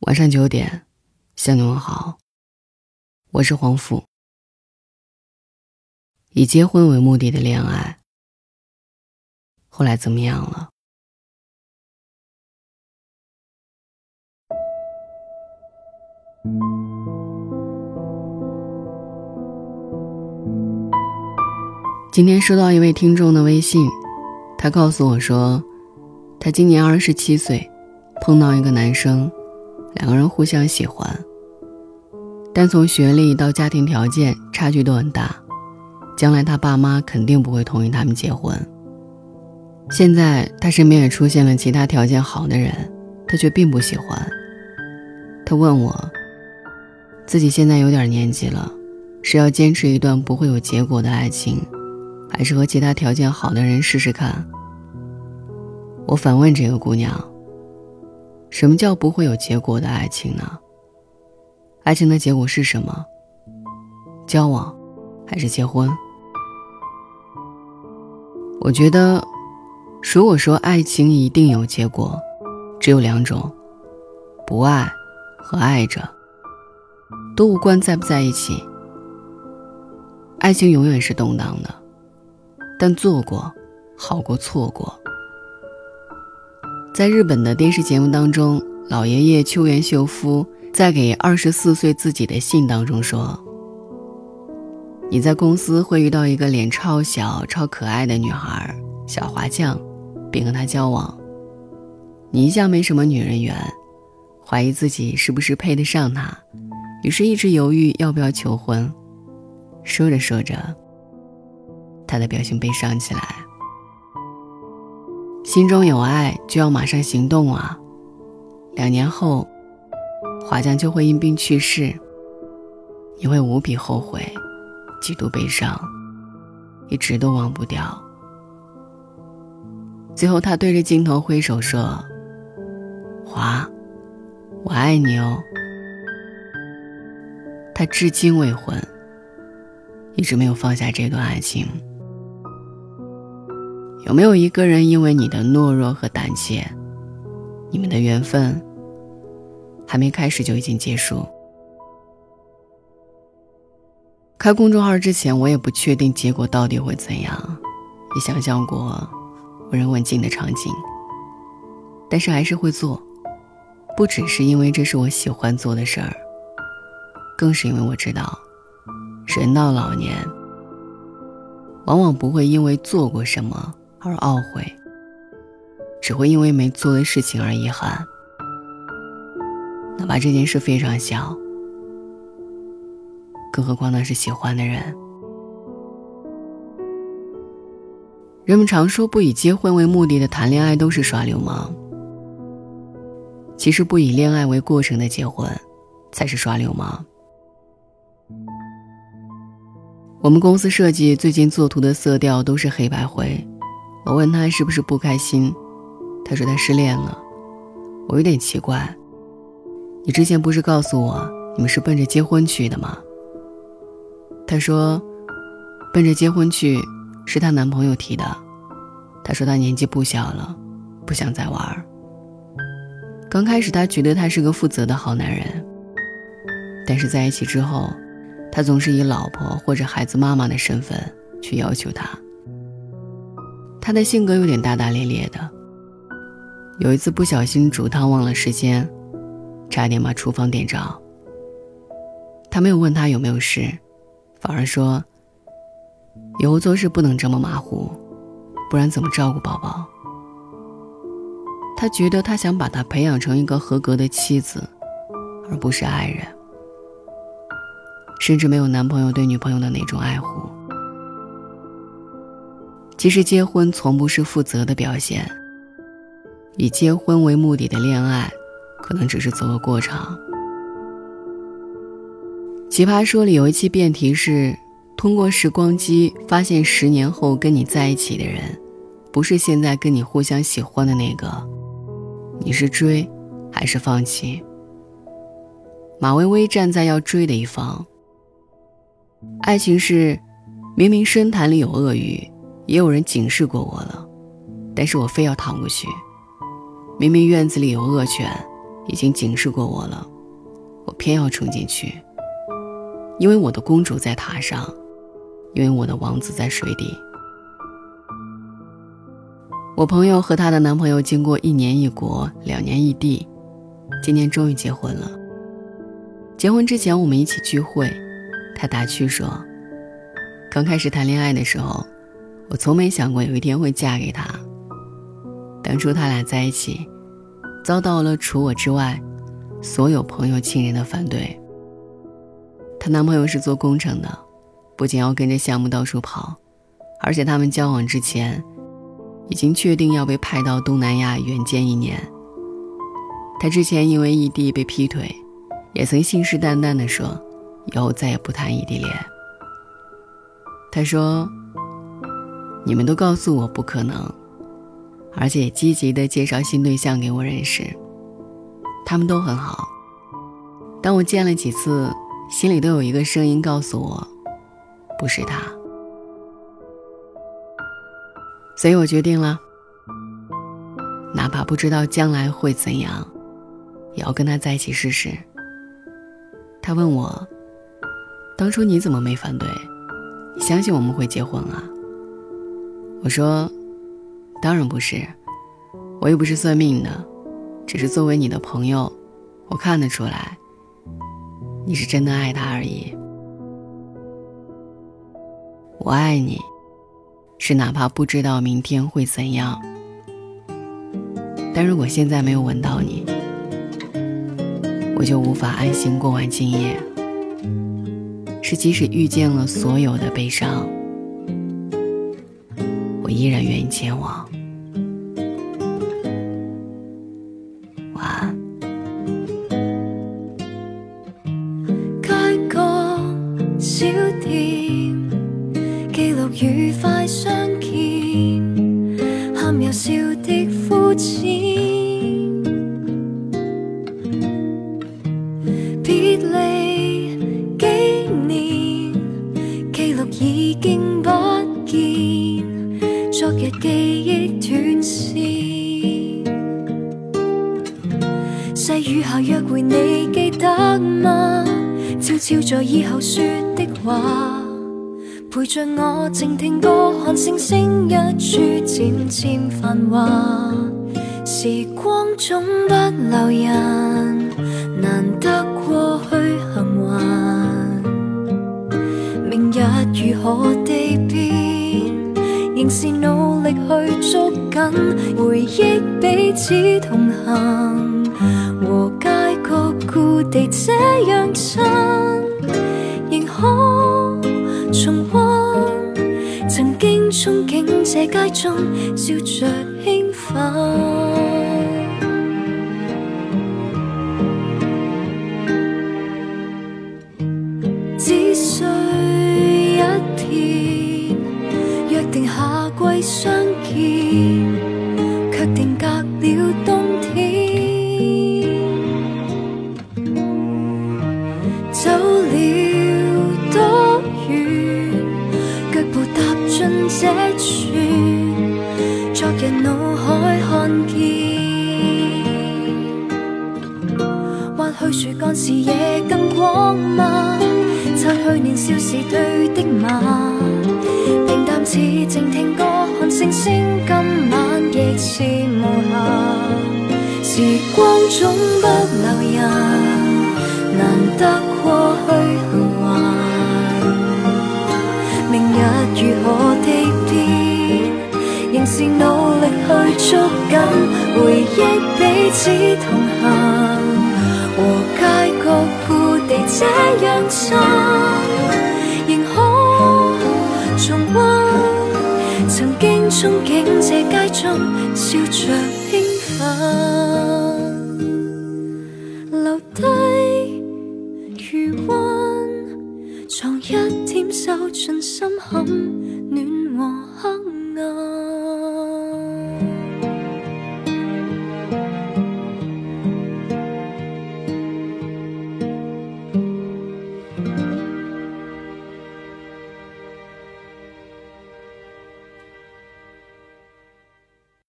晚上九点，向你问好。我是黄甫。以结婚为目的的恋爱，后来怎么样了？今天收到一位听众的微信，他告诉我说，他今年二十七岁，碰到一个男生，两个人互相喜欢，但从学历到家庭条件差距都很大，将来他爸妈肯定不会同意他们结婚。现在他身边也出现了其他条件好的人，他却并不喜欢。他问我，自己现在有点年纪了，是要坚持一段不会有结果的爱情？还是和其他条件好的人试试看。我反问这个姑娘：“什么叫不会有结果的爱情呢？爱情的结果是什么？交往，还是结婚？”我觉得，如果说爱情一定有结果，只有两种：不爱和爱着，都无关在不在一起。爱情永远是动荡的。但做过，好过错过。在日本的电视节目当中，老爷爷秋元秀夫在给二十四岁自己的信当中说：“你在公司会遇到一个脸超小、超可爱的女孩小华酱，并和她交往。你一向没什么女人缘，怀疑自己是不是配得上她，于是一直犹豫要不要求婚。说着说着。”他的表情悲伤起来。心中有爱就要马上行动啊！两年后，华将就会因病去世，你会无比后悔，极度悲伤，一直都忘不掉。最后，他对着镜头挥手说：“华，我爱你哦。”他至今未婚，一直没有放下这段爱情。没有一个人因为你的懦弱和胆怯，你们的缘分还没开始就已经结束？开公众号之前，我也不确定结果到底会怎样，也想象过无人问津的场景，但是还是会做，不只是因为这是我喜欢做的事儿，更是因为我知道，人到老年，往往不会因为做过什么。而懊悔，只会因为没做的事情而遗憾。哪怕这件事非常小，更何况那是喜欢的人。人们常说，不以结婚为目的的谈恋爱都是耍流氓。其实，不以恋爱为过程的结婚，才是耍流氓。我们公司设计最近作图的色调都是黑白灰。我问他是不是不开心，他说他失恋了。我有点奇怪，你之前不是告诉我你们是奔着结婚去的吗？他说，奔着结婚去是她男朋友提的。他说他年纪不小了，不想再玩。刚开始他觉得他是个负责的好男人，但是在一起之后，他总是以老婆或者孩子妈妈的身份去要求他。他的性格有点大大咧咧的。有一次不小心煮汤忘了时间，差点把厨房点着。他没有问他有没有事，反而说：“以后做事不能这么马虎，不然怎么照顾宝宝？”他觉得他想把他培养成一个合格的妻子，而不是爱人，甚至没有男朋友对女朋友的那种爱护。其实结婚从不是负责的表现。以结婚为目的的恋爱，可能只是走个过场。奇葩说里有一期辩题是：通过时光机发现十年后跟你在一起的人，不是现在跟你互相喜欢的那个，你是追，还是放弃？马薇薇站在要追的一方。爱情是，明明深潭里有鳄鱼。也有人警示过我了，但是我非要趟过去。明明院子里有恶犬，已经警示过我了，我偏要冲进去，因为我的公主在塔上，因为我的王子在水底。我朋友和她的男朋友经过一年异国，两年异地，今年终于结婚了。结婚之前我们一起聚会，他打趣说：“刚开始谈恋爱的时候，我从没想过有一天会嫁给他。当初他俩在一起。”遭到了除我之外，所有朋友亲人的反对。她男朋友是做工程的，不仅要跟着项目到处跑，而且他们交往之前，已经确定要被派到东南亚远见一年。他之前因为异地被劈腿，也曾信誓旦旦地说，以后再也不谈异地恋。他说：“你们都告诉我不可能。”而且积极的介绍新对象给我认识，他们都很好。当我见了几次，心里都有一个声音告诉我，不是他。所以我决定了，哪怕不知道将来会怎样，也要跟他在一起试试。他问我，当初你怎么没反对？你相信我们会结婚啊？我说。当然不是，我又不是算命的，只是作为你的朋友，我看得出来，你是真的爱他而已。我爱你，是哪怕不知道明天会怎样，但如果现在没有吻到你，我就无法安心过完今夜。是即使遇见了所有的悲伤。我依然愿意前往。晚安。街角小店，记录愉快相见，喊又笑的肤浅。细雨下约会你记得吗？悄悄在以后说的话，陪着我静听歌，看星星一处渐渐繁华。时光总不留人，难得过去幸运。明日如何地变？仍是努力去捉紧回忆，彼此同行，地这样亲仍可重温曾经憧憬这街中笑着兴奋。只需一天约定下季相见。奋。树干视野更广吗？擦去年少时对的马，平淡似静听歌，看星星，今晚亦是无暇。时光总不留人，难得过去幸还。明日如何地变，仍是努力去捉紧回忆，彼此同这样亲，仍可重温曾经憧憬这街中笑着兴奋，留低余温，藏一点收进心坎。